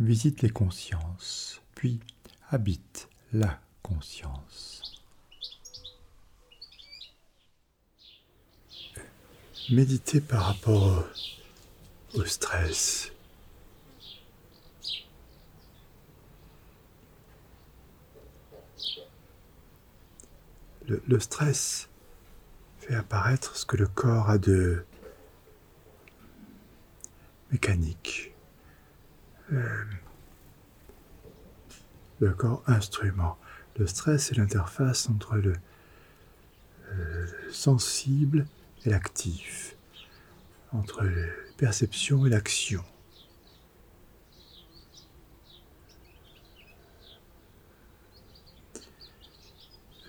visite les consciences, puis habite la conscience. Méditer par rapport au stress. Le, stress fait apparaître ce que le corps a de mécanique. Euh, le corps instrument. Le stress est l'interface entre le euh, sensible et l'actif, entre la perception et l'action.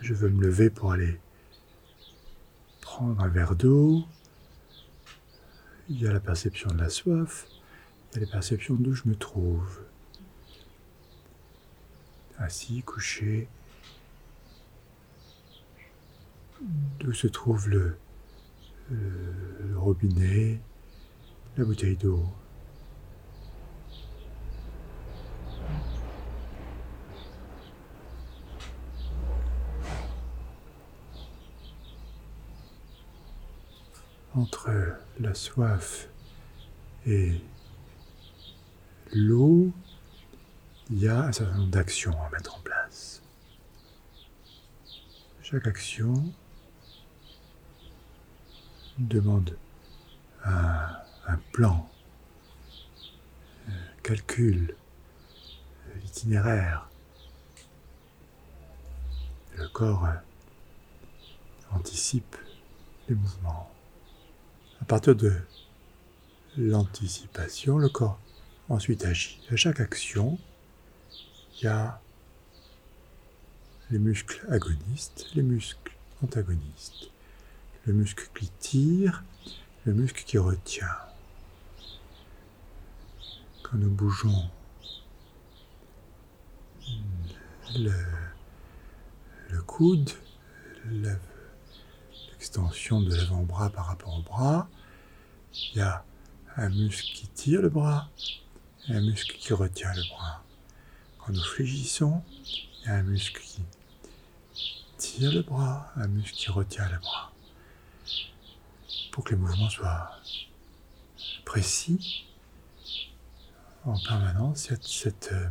Je veux me lever pour aller prendre un verre d'eau. Il y a la perception de la soif, a la perception d'où je me trouve. Assis, couché, d'où se trouve le, le robinet, la bouteille d'eau. entre la soif et l'eau, il y a un certain nombre d'actions à mettre en place. Chaque action demande un, plan, un calcul, l'itinéraire. Le corps anticipe les mouvements. À partir de l'anticipation, le corps ensuite agit. À chaque action, il y a les muscles agonistes, les muscles antagonistes. Le muscle qui tire, le muscle qui retient. Quand nous bougeons le, le coude, l'extension de l'avant-bras par rapport au bras, il y a un muscle qui tire le bras un muscle qui retient le bras. Quand nous fléchissons, il y a un muscle qui tire le bras, un muscle qui retient le bras. Pour que les mouvements soient précis, en permanence, il y a cette euh,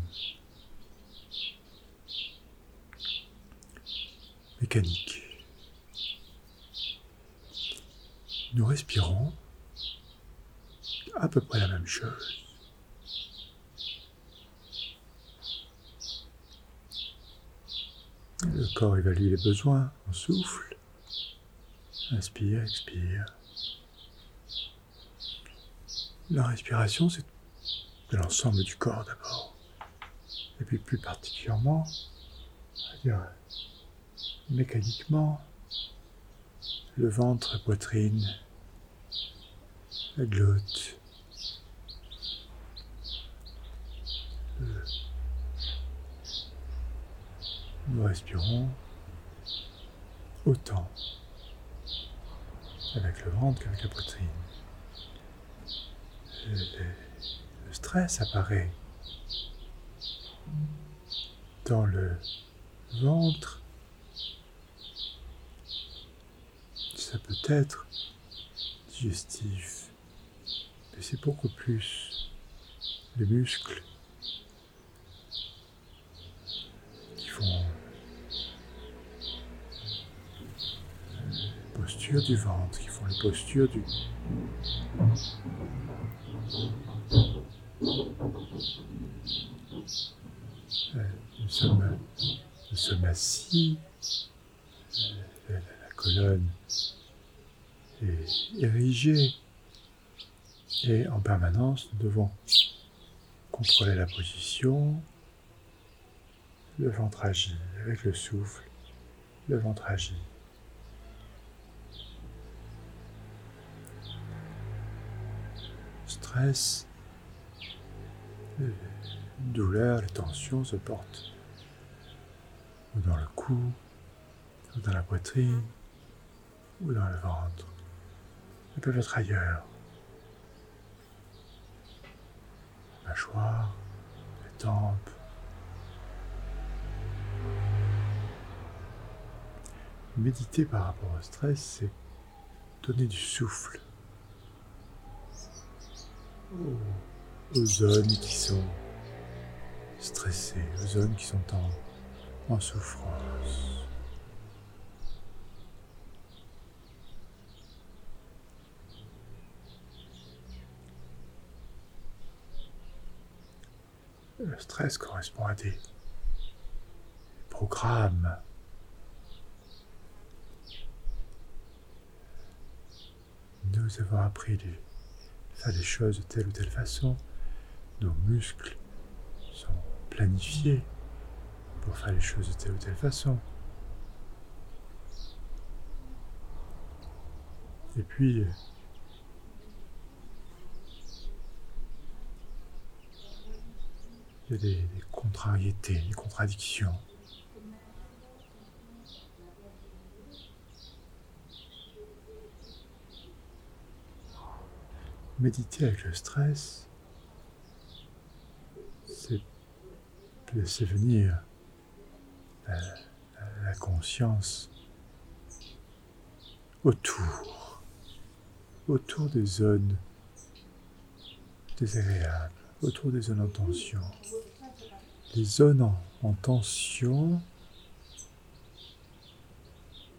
mécanique. Nous respirons à peu près la même chose. Le corps évalue les besoins, on souffle, inspire, expire. La respiration, c'est de l'ensemble du corps d'abord. Et puis plus particulièrement, dire mécaniquement, le ventre, la poitrine, la glotte, nous respirons autant avec le ventre qu'avec la poitrine. Le, stress apparaît dans le ventre. Ça peut être digestif, mais c'est beaucoup plus les muscles posture du ventre, qui font les postures du... Euh, nous sommes, nous sommes assis, euh, la colonne est érigée et en permanence nous devons contrôler la position. Le ventre agit avec le souffle. Le ventre agit. Stress, les douleurs, les tensions se portent ou dans le cou, ou dans la poitrine, ou dans le ventre. Elles peuvent être ailleurs. mâchoire, les tempes. Méditer par rapport au stress, c'est donner du souffle aux, zones qui sont stressées, aux zones qui sont en souffrance. Le stress correspond à des programmes. Nous avons appris de faire les choses de telle ou telle façon. Nos muscles sont planifiés pour faire les choses de telle ou telle façon. Et puis, Il y a des, contrariétés, des contradictions. Méditer avec le stress, c'est laisser venir la conscience autour, autour des zones désagréables autour des zones en tension. Les zones en, tension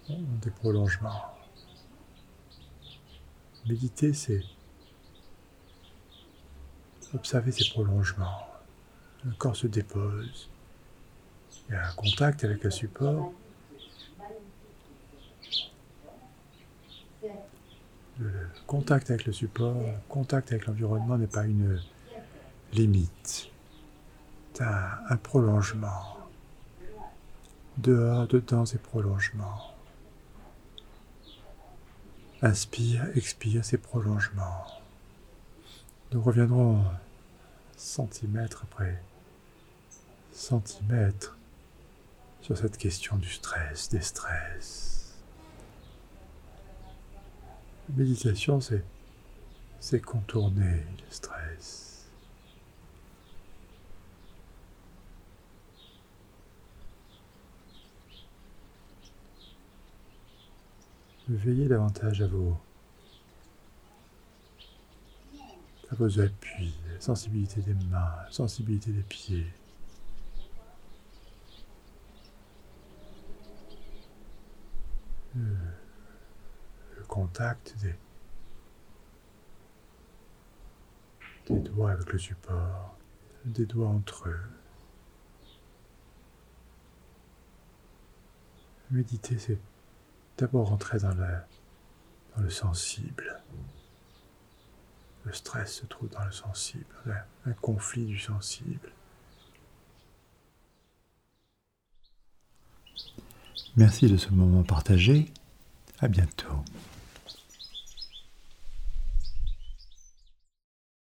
ont des prolongements. Méditer, c'est observer ces prolongements. Le corps se dépose. Il y a un contact avec le support. Le contact avec le support, le contact avec l'environnement n'est pas une limite, un, un prolongement. Dehors, dedans, ces prolongements. Inspire, expire ces prolongements. Nous reviendrons centimètre après centimètre sur cette question du stress, des stress. La méditation, c'est, c'est contourner le stress. veillez davantage à vos, à vos appuis, la sensibilité des mains, la sensibilité des pieds. Le, le contact des, des doigts avec le support, des doigts entre eux. Méditer, c'est d'abord rentrer dans dans le sensible. Le stress se trouve dans le sensible, un conflit du sensible. Merci de ce moment partagé. À bientôt.